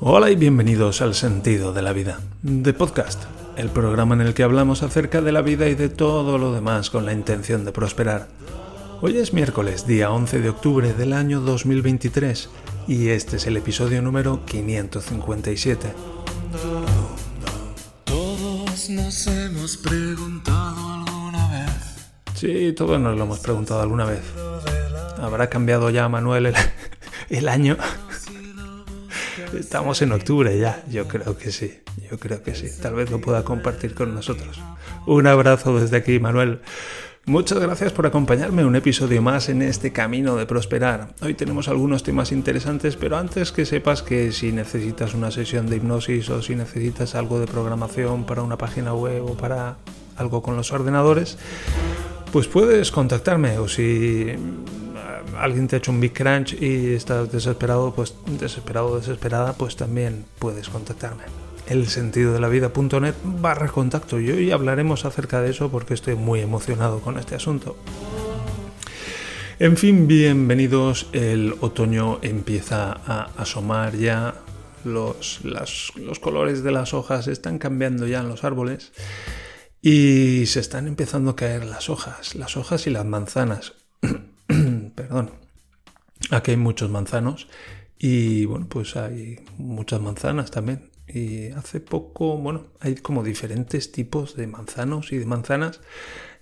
Hola y bienvenidos al Sentido de la Vida, de Podcast, el programa en el que hablamos acerca de la vida y de todo lo demás con la intención de prosperar. Hoy es miércoles, día 11 de octubre del año 2023, y este es el episodio número 557. Todos nos hemos preguntado alguna vez. Sí, todos nos lo hemos preguntado alguna vez. ¿Habrá cambiado ya, Manuel, el, el año? Estamos en octubre ya, yo creo que sí, yo creo que sí. Tal vez lo pueda compartir con nosotros. Un abrazo desde aquí, Manuel. Muchas gracias por acompañarme un episodio más en este camino de prosperar. Hoy tenemos algunos temas interesantes, pero antes que sepas que si necesitas una sesión de hipnosis o si necesitas algo de programación para una página web o para algo con los ordenadores, pues puedes contactarme o si alguien te ha hecho un big crunch y estás desesperado, pues desesperado desesperada, pues también puedes contactarme. El sentido de la vida.net barra contacto y hoy hablaremos acerca de eso porque estoy muy emocionado con este asunto. En fin, bienvenidos. El otoño empieza a asomar ya. Los, los colores de las hojas están cambiando ya en los árboles y se están empezando a caer las hojas, las hojas y las manzanas. Perdón. Aquí hay muchos manzanos y bueno, pues hay muchas manzanas también. Y hace poco, bueno, hay como diferentes tipos de manzanos y de manzanas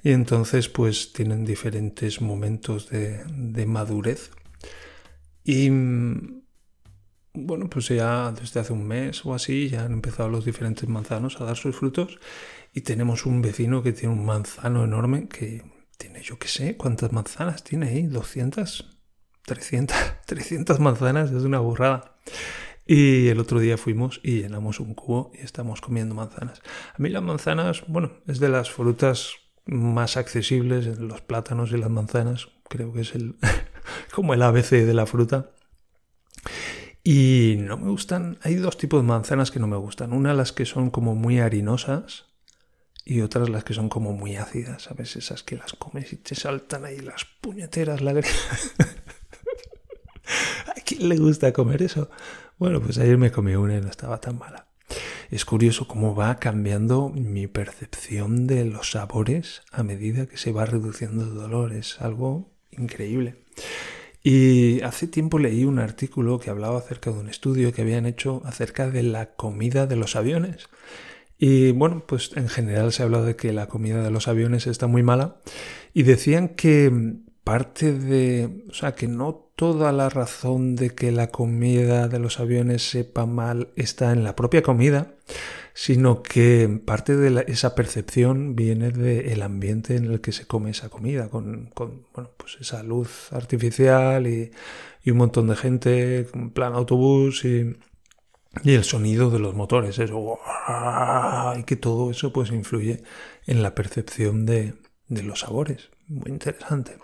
y entonces pues tienen diferentes momentos de, madurez. Y bueno, pues ya desde hace un mes o así ya han empezado los diferentes manzanos a dar sus frutos y tenemos un vecino que tiene un manzano enorme que tiene, yo qué sé, ¿cuántas manzanas tiene ahí? ¿200? 300, 300 manzanas, es una burrada. Y el otro día fuimos y llenamos un cubo y estamos comiendo manzanas. A mí las manzanas, bueno, es de las frutas más accesibles, los plátanos y las manzanas, creo que es el como el ABC de la fruta. Y no me gustan, hay dos tipos de manzanas que no me gustan. Una las que son como muy harinosas, y otras las que son como muy ácidas, ¿sabes? Esas que las comes y te saltan ahí las puñeteras lágrimas. ¿A quién le gusta comer eso? Bueno, pues ayer me comí una y no estaba tan mala. Es curioso cómo va cambiando mi percepción de los sabores a medida que se va reduciendo el dolor. Es algo increíble. Y hace tiempo leí un artículo que hablaba acerca de un estudio que habían hecho acerca de la comida de los aviones. Y bueno, pues en general se habla de que la comida de los aviones está muy mala. Y decían que parte de, o sea, que no toda la razón de que la comida de los aviones sepa mal está en la propia comida, sino que parte de esa percepción viene del ambiente en el que se come esa comida, con, con bueno, pues esa luz artificial y, y, un montón de gente, en plan autobús y, y el sonido de los motores, eso, y que todo eso pues influye en la percepción de, de los sabores. Muy interesante.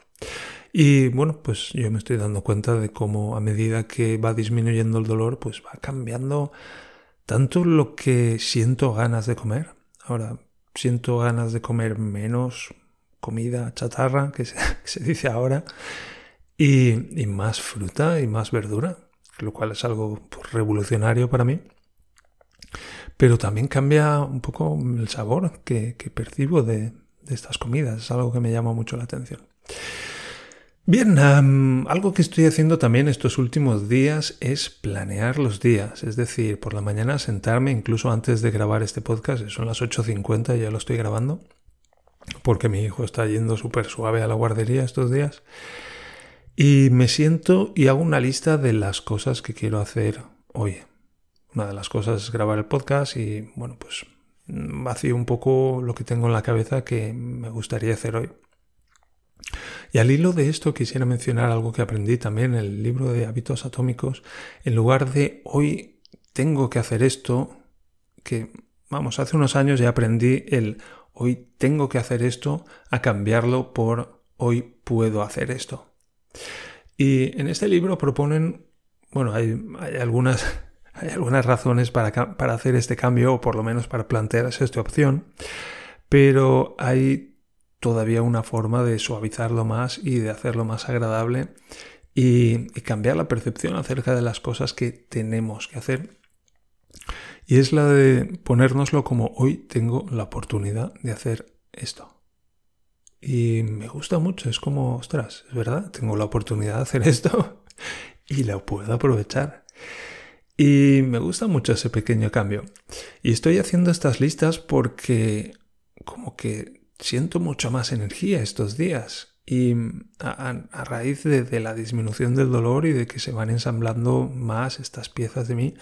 Y bueno, pues yo me estoy dando cuenta de cómo a medida que va disminuyendo el dolor, pues va cambiando tanto lo que siento ganas de comer. Ahora, siento ganas de comer menos comida chatarra, que se, dice ahora, y, y más fruta y más verdura lo cual es algo pues, revolucionario para mí. Pero también cambia un poco el sabor que, percibo de, estas comidas. Es algo que me llama mucho la atención. Bien, algo que estoy haciendo también estos últimos días es planear los días. Es decir, por la mañana sentarme, incluso antes de grabar este podcast, son las 8.50, ya lo estoy grabando, porque mi hijo está yendo súper suave a la guardería estos días. Y me siento y hago una lista de las cosas que quiero hacer hoy. Una de las cosas es grabar el podcast y, bueno, pues vacío un poco lo que tengo en la cabeza que me gustaría hacer hoy. Y al hilo de esto quisiera mencionar algo que aprendí también en el libro de hábitos atómicos. En lugar de hoy tengo que hacer esto, que, vamos, hace unos años ya aprendí el hoy tengo que hacer esto a cambiarlo por hoy puedo hacer esto. Y en este libro proponen, bueno, hay, algunas, hay algunas razones para, para hacer este cambio, o por lo menos para plantearse esta opción, pero hay todavía una forma de suavizarlo más y de hacerlo más agradable y, cambiar la percepción acerca de las cosas que tenemos que hacer Y es la de ponérnoslo como hoy tengo la oportunidad de hacer esto. Y me gusta mucho, es como, ostras, es verdad, tengo la oportunidad de hacer esto y la puedo aprovechar. Y me gusta mucho ese pequeño cambio. Y estoy haciendo estas listas porque como que siento mucho más energía estos días. Y a, raíz de, la disminución del dolor y de que se van ensamblando más estas piezas de mí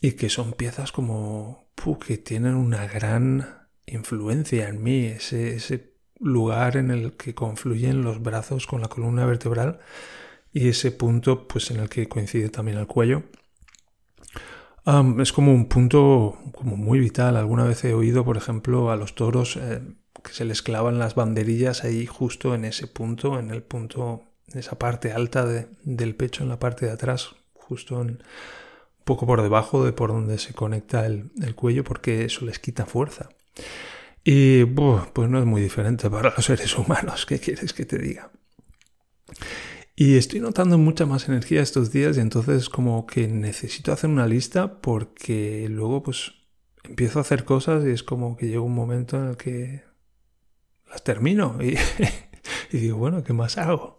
y que son piezas como que tienen una gran influencia en mí, ese, ese lugar en el que confluyen los brazos con la columna vertebral y ese punto pues en el que coincide también el cuello. es como un punto como muy vital. Alguna vez he oído, por ejemplo, a los toros eh, que se les clavan las banderillas ahí justo en ese punto, en el punto, en esa parte alta del pecho, en la parte de atrás, justo en, un poco por debajo de por donde se conecta el, el cuello, porque eso les quita fuerza. Y pues no es muy diferente para los seres humanos, ¿qué quieres que te diga? Y estoy notando mucha más energía estos días y entonces como que necesito hacer una lista porque luego pues empiezo a hacer cosas y es como que llega un momento en el que las termino y, digo, bueno, ¿qué más hago?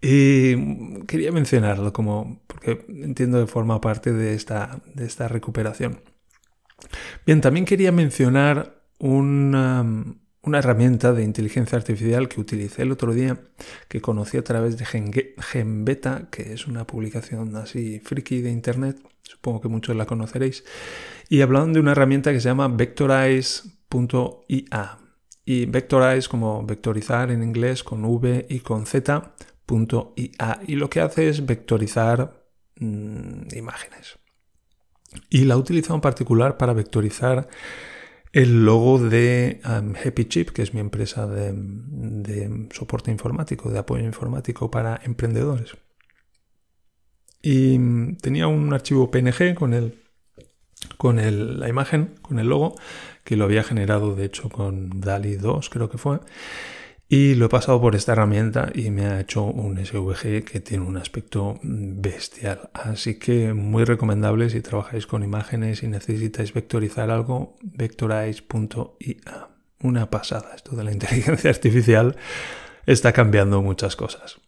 Y quería mencionarlo como porque entiendo que forma parte de esta, de esta recuperación. Bien, también quería mencionar una, una herramienta de inteligencia artificial que utilicé el otro día, que conocí a través de GenBeta, que es una publicación así friki de internet, supongo que muchos la conoceréis, y hablaban de una herramienta que se llama vectorize.ia. Y vectorize como vectorizar en inglés con V y con Z, Y lo que hace es vectorizar mm, imágenes. Y la utilizo en particular para vectorizar el logo de um, Happy Chip, que es mi empresa de, soporte informático, de apoyo informático para emprendedores. Y mm, tenía un archivo PNG con, el, con la imagen, con el logo, que lo había generado de hecho con DALI 2, creo que fue. Y lo he pasado por esta herramienta y me ha hecho un SVG que tiene un aspecto bestial. Así que muy recomendable si trabajáis con imágenes y necesitáis vectorizar algo, vectorize.ia. Una pasada. Esto de la inteligencia artificial está cambiando muchas cosas.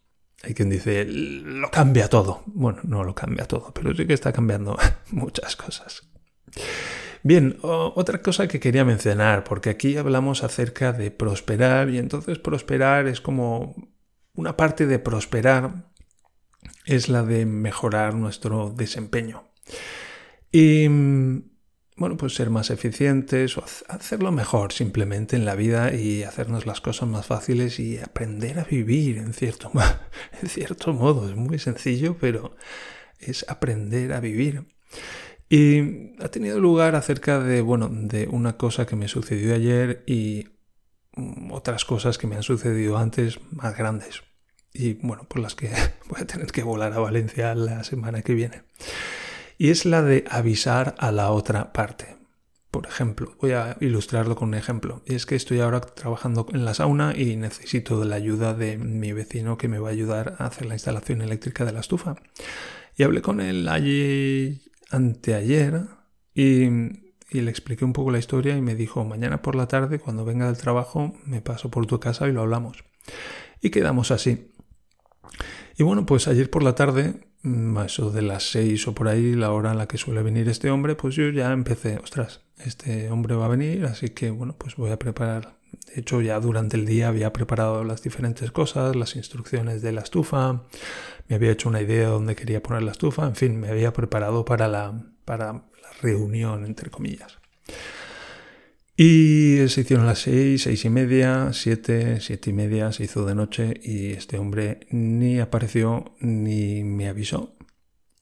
Hay quien dice, lo cambia todo. Bueno, no lo cambia todo, pero sí que está cambiando muchas cosas. Bien, otra cosa que quería mencionar, porque aquí hablamos acerca de prosperar y entonces prosperar es como una parte de prosperar es la de mejorar nuestro desempeño. Y bueno, pues ser más eficientes o hacerlo mejor simplemente en la vida y hacernos las cosas más fáciles y aprender a vivir en cierto, en cierto modo. Es muy sencillo, pero es aprender a vivir. Y ha tenido lugar acerca de, bueno, de una cosa que me sucedió ayer y mm, otras cosas que me han sucedido antes más grandes. Y bueno, por las que voy a tener que volar a Valencia la semana que viene. Y es la de avisar a la otra parte. Por ejemplo, voy a ilustrarlo con un ejemplo. Y es que estoy ahora trabajando en la sauna y necesito la ayuda de mi vecino que me va a ayudar a hacer la instalación eléctrica de la estufa. Y hablé con él allí anteayer y, le expliqué un poco la historia y me dijo, mañana por la tarde, cuando venga del trabajo, me paso por tu casa y lo hablamos. Y quedamos así. Y bueno, pues ayer por la tarde, mm, a eso de las seis o por ahí, la hora en la que suele venir este hombre, pues yo ya empecé, ostras, este hombre va a venir, así que bueno, pues voy a preparar. De hecho, ya durante el día había preparado las diferentes cosas, las instrucciones de la estufa, me había hecho una idea de dónde quería poner la estufa, en fin, me había preparado para la, para la reunión, entre comillas. Y se hicieron las seis, seis y media, siete, siete y media, se hizo de noche y este hombre ni apareció ni me avisó.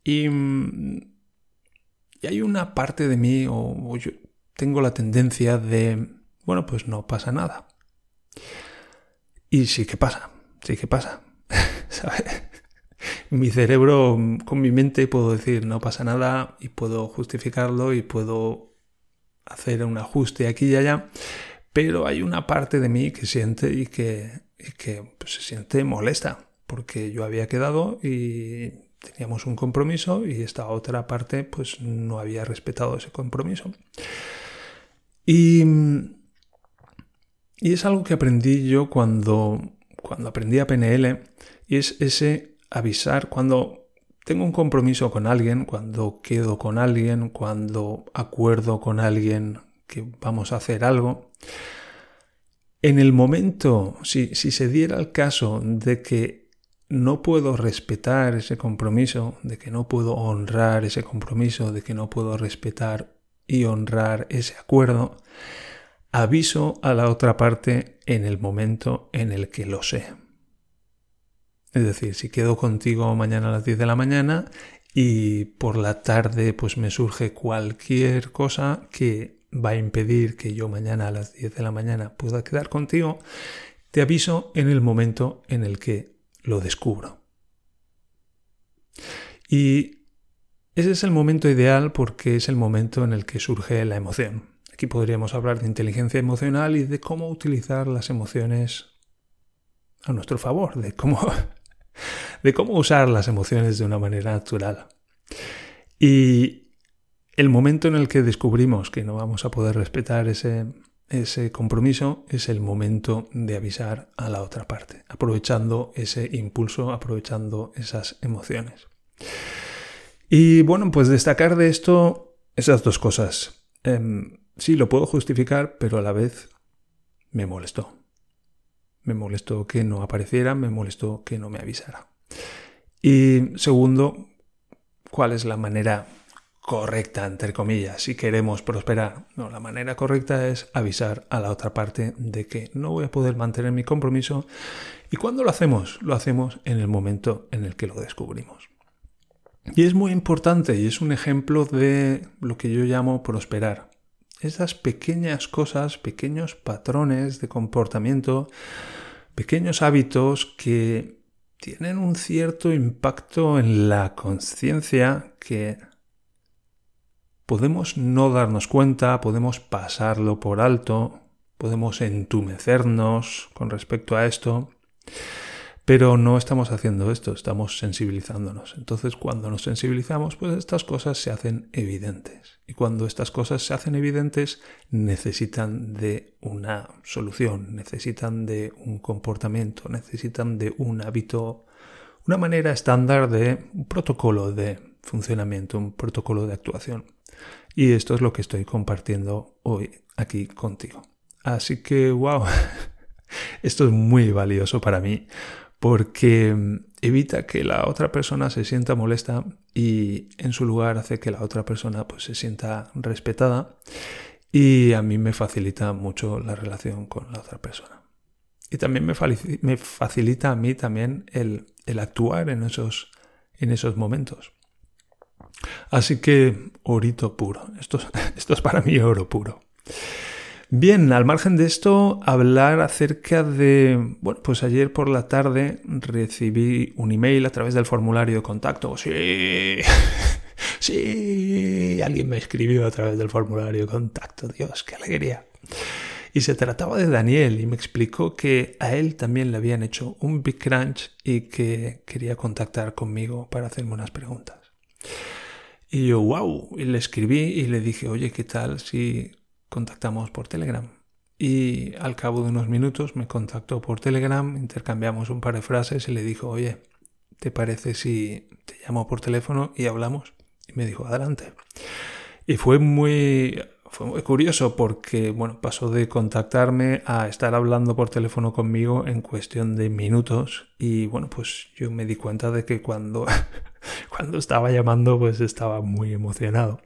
Y, y hay una parte de mí, o, yo tengo la tendencia de, bueno, pues no pasa nada. Y sí que pasa, sí que pasa, ¿sabes? mi cerebro, con mi mente puedo decir no pasa nada y puedo justificarlo y puedo hacer un ajuste aquí y allá, pero hay una parte de mí que siente y que, que pues, se siente molesta porque yo había quedado y teníamos un compromiso y esta otra parte pues no había respetado ese compromiso. Y, y es algo que aprendí yo cuando, cuando aprendí a PNL y es ese avisar cuando tengo un compromiso con alguien, cuando quedo con alguien, cuando acuerdo con alguien que vamos a hacer algo. En el momento, si, si se diera el caso de que no puedo respetar ese compromiso, de que no puedo honrar ese compromiso, de que no puedo respetar y honrar ese acuerdo, aviso a la otra parte en el momento en el que lo sé. Es decir, si quedo contigo mañana a las 10 de la mañana y por la tarde pues me surge cualquier cosa que va a impedir que yo mañana a las 10 de la mañana pueda quedar contigo, te aviso en el momento en el que lo descubro. Y ese es el momento ideal porque es el momento en el que surge la emoción. Aquí podríamos hablar de inteligencia emocional y de cómo utilizar las emociones a nuestro favor, de cómo, de cómo usar las emociones de una manera natural. Y el momento en el que descubrimos que no vamos a poder respetar ese, ese compromiso es el momento de avisar a la otra parte, aprovechando ese impulso, aprovechando esas emociones. Y bueno, pues destacar de esto esas dos cosas. Em, sí, lo puedo justificar, pero a la vez me molestó. Me molestó que no apareciera, me molestó que no me avisara. Y segundo, ¿cuál es la manera correcta, entre comillas, si queremos prosperar. No, la manera correcta es avisar a la otra parte de que no voy a poder mantener mi compromiso. ¿Y cuando lo hacemos? Lo hacemos en el momento en el que lo descubrimos. Y es muy importante y es un ejemplo de lo que yo llamo prosperar. Esas pequeñas cosas, pequeños patrones de comportamiento, pequeños hábitos que tienen un cierto impacto en la conciencia que podemos no darnos cuenta, podemos pasarlo por alto, podemos entumecernos con respecto a esto, pero no estamos haciendo esto, estamos sensibilizándonos. Entonces cuando nos sensibilizamos, pues estas cosas se hacen evidentes. Y cuando estas cosas se hacen evidentes, necesitan de una solución, necesitan de un comportamiento, necesitan de un hábito, una manera estándar de un protocolo de funcionamiento, un protocolo de actuación. Y esto es lo que estoy compartiendo hoy aquí contigo. Así que, wow, esto es muy valioso para mí porque evita que la otra persona se sienta molesta y en su lugar hace que la otra persona pues se sienta respetada y a mí me facilita mucho la relación con la otra persona. Y también me, facilita a mí también el, el actuar en esos, en esos momentos. Así que orito puro. Esto, esto es para mí oro puro. Bien, al margen de esto, hablar acerca de... Bueno, pues ayer por la tarde recibí un email a través del formulario de contacto. Sí, sí, alguien me escribió a través del formulario de contacto. Dios, qué alegría. Y se trataba de Daniel y me explicó que a él también le habían hecho un Big Crunch y que quería contactar conmigo para hacerme unas preguntas. Y yo, wow, y le escribí y le dije, oye, ¿qué tal si contactamos por Telegram? Y al cabo de unos minutos me contactó por Telegram, intercambiamos un par de frases y le dijo, oye, ¿te parece si te llamo por teléfono y hablamos? Y me dijo, adelante. Y fue muy, fue muy curioso porque, bueno, pasó de contactarme a estar hablando por teléfono conmigo en cuestión de minutos. Y bueno, pues yo me di cuenta de que cuando cuando estaba llamando pues estaba muy emocionado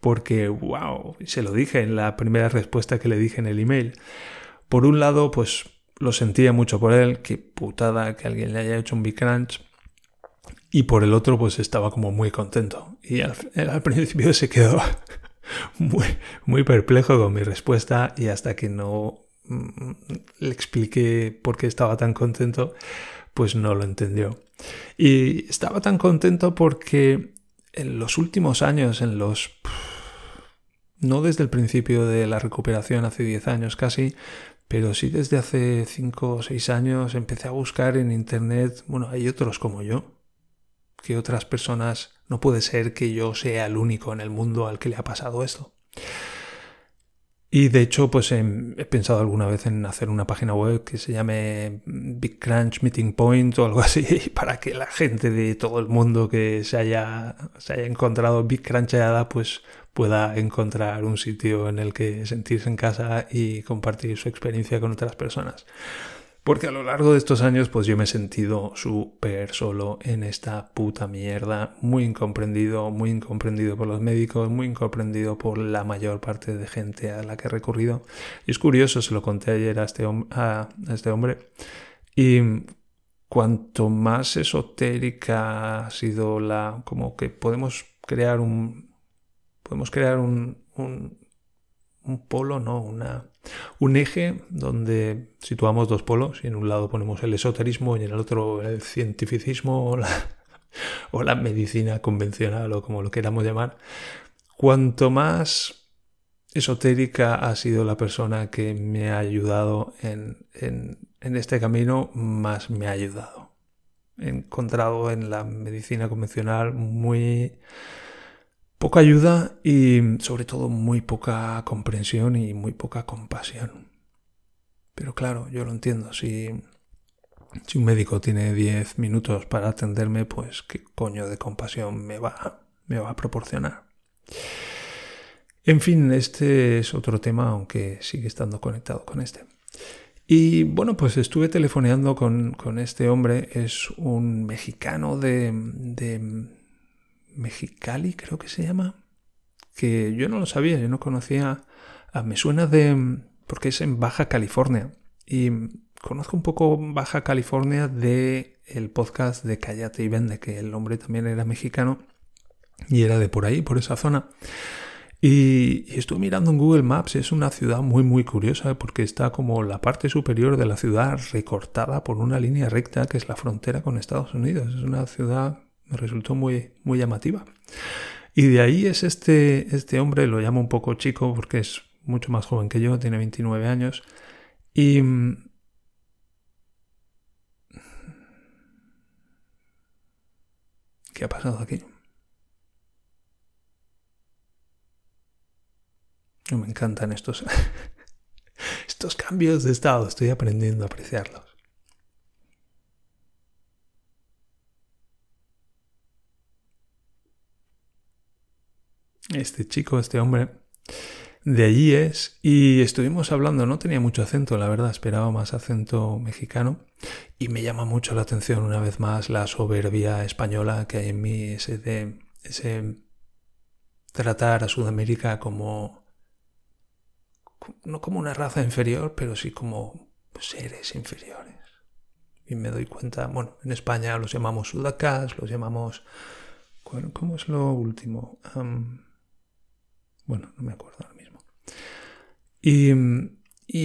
porque wow, se lo dije en la primera respuesta que le dije en el email. Por un lado pues lo sentía mucho por él, qué putada que alguien le haya hecho un big crunch. Y por el otro pues estaba como muy contento. Y al, al principio se quedó muy, perplejo con mi respuesta y hasta que no mm, le expliqué por qué estaba tan contento, pues no lo entendió. Y estaba tan contento porque en los últimos años, en los... no desde el principio de la recuperación, hace 10 años casi, pero sí desde hace 5 o 6 años empecé a buscar en Internet, bueno, hay otros como yo, que otras personas, no puede ser que yo sea el único en el mundo al que le ha pasado esto. Y de hecho, pues he, pensado alguna vez en hacer una página web que se llame Big Crunch Meeting Point o algo así, para que la gente de todo el mundo que se haya, se haya encontrado Big Crunchada, pues pueda encontrar un sitio en el que sentirse en casa y compartir su experiencia con otras personas. Porque a lo largo de estos años, pues yo me he sentido súper solo en esta puta mierda, muy incomprendido, muy incomprendido por los médicos, muy incomprendido por la mayor parte de gente a la que he recurrido. Y es curioso, se lo conté ayer a este, a este hombre, y cuanto más esotérica ha sido la, como que podemos crear un, podemos crear un, un, un polo, no, una un eje donde situamos dos polos y en un lado ponemos el esoterismo y en el otro el cientificismo o la, medicina convencional o como lo queramos llamar. Cuanto más esotérica ha sido la persona que me ha ayudado en, en este camino, más me ha ayudado. He encontrado en la medicina convencional muy Poca ayuda y sobre todo muy poca comprensión y muy poca compasión. Pero claro, yo lo entiendo. Si, si un médico tiene 10 minutos para atenderme, pues qué coño de compasión me va, me va a proporcionar. En fin, este es otro tema, aunque sigue estando conectado con este. Y bueno, pues estuve telefoneando con, con este hombre. Es un mexicano de, de Mexicali, creo que se llama, que yo no lo sabía, yo no conocía, ah, me suena de, porque es en Baja California, y conozco un poco Baja California de el podcast de Cállate y Vende, que el hombre también era mexicano y era de por ahí, por esa zona. Y, estuve mirando en Google Maps, es una ciudad muy muy curiosa porque está como la parte superior de la ciudad recortada por una línea recta que es la frontera con Estados Unidos. Es una ciudad me resultó muy, muy llamativa. Y de ahí es este, este hombre, lo llamo un poco chico porque es mucho más joven que yo, tiene 29 años. Y... ¿Qué ha pasado aquí? Me encantan estos, estos cambios de estado, estoy aprendiendo a apreciarlos. Este chico, este hombre, de allí es y estuvimos hablando, no tenía mucho acento, la verdad, esperaba más acento mexicano y me llama mucho la atención una vez más la soberbia española que hay en mí, ese de ese tratar a Sudamérica como no como una raza inferior, pero sí como seres inferiores. Y me doy cuenta, bueno, en España los llamamos sudacas, los llamamos ¿cómo es lo último? Bueno, no me acuerdo ahora mismo. Y,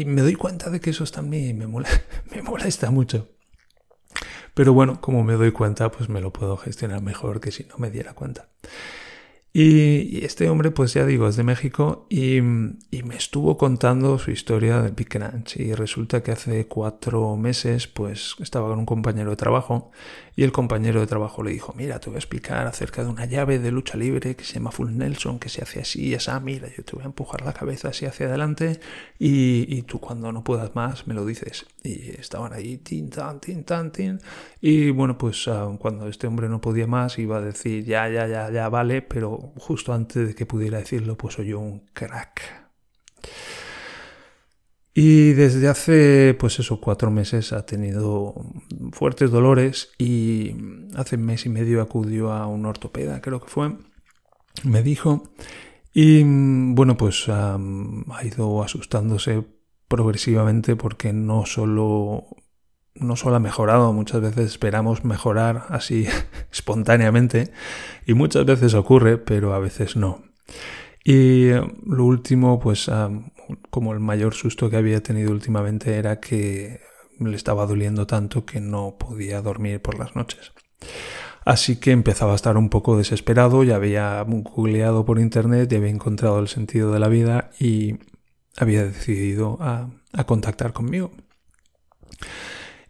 me doy cuenta de que eso también me, me molesta mucho. Pero bueno, como me doy cuenta, pues me lo puedo gestionar mejor que si no me diera cuenta. Y, este hombre, pues ya digo, es de México y, me estuvo contando su historia del Big Crunch. Y resulta que hace cuatro meses, pues estaba con un compañero de trabajo y el compañero de trabajo le dijo: Mira, te voy a explicar acerca de una llave de lucha libre que se llama Full Nelson, que se hace así y esa. Mira, yo te voy a empujar la cabeza así hacia adelante y, y tú cuando no puedas más me lo dices. Y estaban ahí, tin, tan, tin, tan, tin. Y bueno, pues ah, cuando este hombre no podía más, iba a decir: Ya, ya, ya, ya, vale, pero justo antes de que pudiera decirlo, pues oyó un crack. Y desde hace, pues eso, cuatro meses ha tenido fuertes dolores y hace un mes y medio acudió a un ortopeda, creo que fue, me dijo, y bueno, pues ha ido asustándose progresivamente porque no solo no solo ha mejorado, muchas veces esperamos mejorar así espontáneamente y muchas veces ocurre, pero a veces no. Y eh, lo último, pues ah, como el mayor susto que había tenido últimamente era que le estaba doliendo tanto que no podía dormir por las noches. Así que empezaba a estar un poco desesperado, ya había googleado por internet, ya había encontrado el sentido de la vida y había decidido a, contactar conmigo.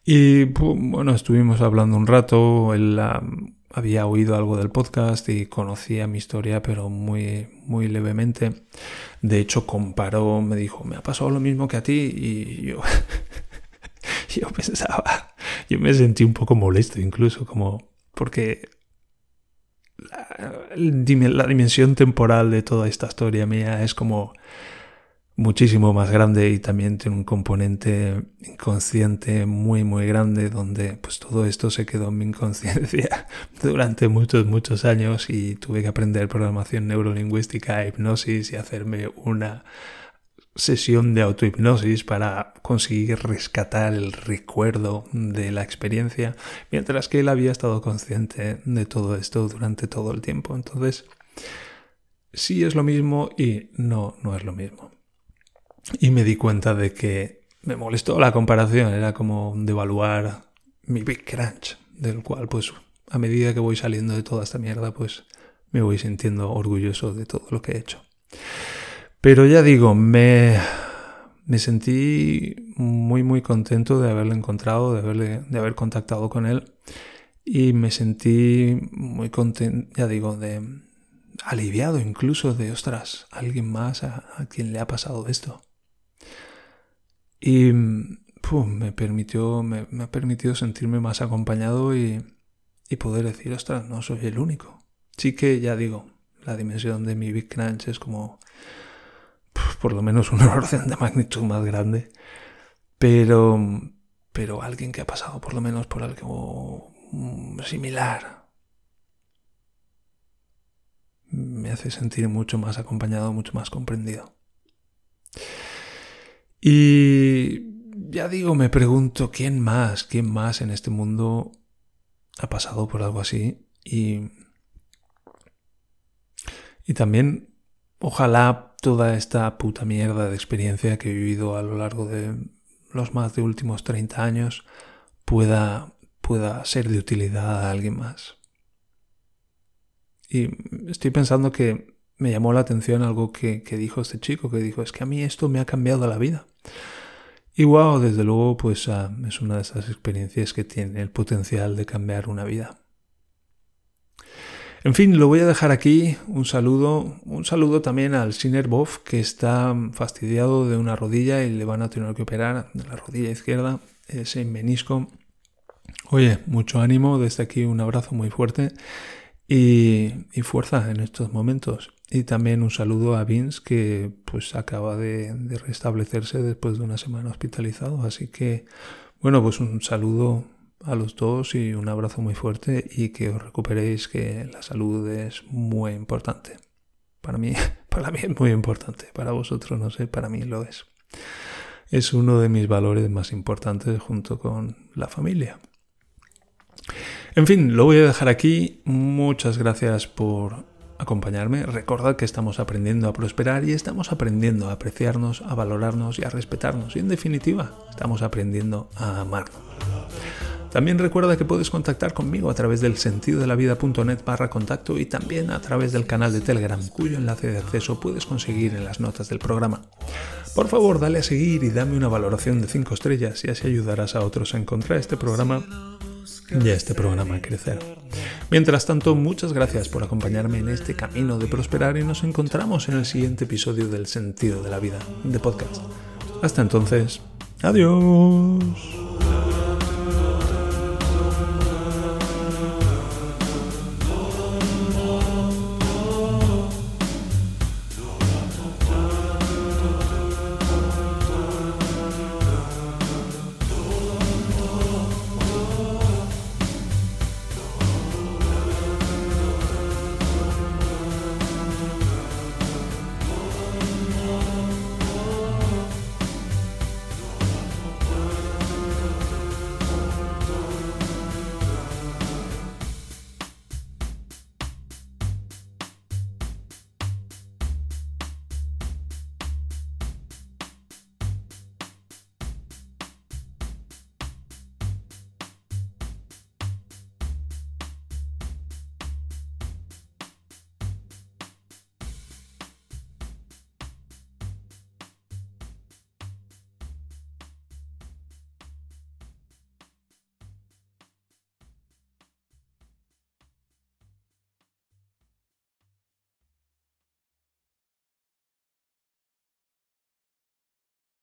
Y bueno, estuvimos hablando un rato. Él había oído algo del podcast y conocía mi historia, pero muy, muy levemente. De hecho, comparó, me dijo, me ha pasado lo mismo que a ti y yo, yo pensaba, yo me sentí un poco molesto incluso, como porque la dimensión temporal de toda esta historia mía es como muchísimo más grande y también tiene un componente inconsciente muy muy grande donde pues todo esto se quedó en mi inconsciencia durante muchos muchos años y tuve que aprender programación neurolingüística, hipnosis y hacerme una sesión de autohipnosis para conseguir rescatar el recuerdo de la experiencia, mientras que él había estado consciente de todo esto durante todo el tiempo. Entonces, sí es lo mismo y no, no es lo mismo. Y me di cuenta de que me molestó la comparación, era como devaluar mi Big Crunch, del cual pues a medida que voy saliendo de toda esta mierda pues me voy sintiendo orgulloso de todo lo que he hecho. Pero ya digo, me, me sentí muy muy contento de haberle encontrado, de, haberle, de haber contactado con él y me sentí muy contento, ya digo, de aliviado incluso de, ostras, alguien más a, a quien le ha pasado esto. Y me, permitió, me, ha permitido sentirme más acompañado y, y poder decir, ostras, no soy el único. Sí que ya digo, la dimensión de mi Big Crunch es como por lo menos una orden de magnitud más grande. Pero, pero alguien que ha pasado por lo menos por algo similar me hace sentir mucho más acompañado, mucho más comprendido. Y ya digo, me pregunto, ¿quién más, quién más en este mundo ha pasado por algo así? Y, y también, ojalá toda esta puta mierda de experiencia que he vivido a lo largo de los más de últimos 30 años pueda, pueda ser de utilidad a alguien más. Y estoy pensando que me llamó la atención algo que, que dijo este chico, que dijo, es que a mí esto me ha cambiado la vida. Y wow, desde luego, pues ah, es una de esas experiencias que tiene el potencial de cambiar una vida. En fin, lo voy a dejar aquí. Un saludo. Un saludo también al Sinerbov, que está fastidiado de una rodilla y le van a tener que operar de la rodilla izquierda, ese menisco. Oye, mucho ánimo. Desde aquí un abrazo muy fuerte y, fuerza en estos momentos. Y también un saludo a Vince que pues acaba de, restablecerse después de una semana hospitalizado. Así que bueno, pues un saludo a los dos y un abrazo muy fuerte y que os recuperéis que la salud es muy importante. Para mí, para mí es muy importante. Para vosotros no sé, para mí lo es. Es uno de mis valores más importantes junto con la familia. En fin, lo voy a dejar aquí. Muchas gracias por acompañarme, recordad que estamos aprendiendo a prosperar y estamos aprendiendo a apreciarnos, a valorarnos y a respetarnos. Y en definitiva, estamos aprendiendo a amarnos. También recuerda que puedes contactar conmigo a través del sentido de la vida.net barra contacto y también a través del canal de Telegram, cuyo enlace de acceso puedes conseguir en las notas del programa. Por favor, dale a seguir y dame una valoración de 5 estrellas y así ayudarás a otros a encontrar este programa y a este programa crecer. Mientras tanto, muchas gracias por acompañarme en este camino de prosperar y nos encontramos en el siguiente episodio del Sentido de la Vida de podcast. Hasta entonces, adiós.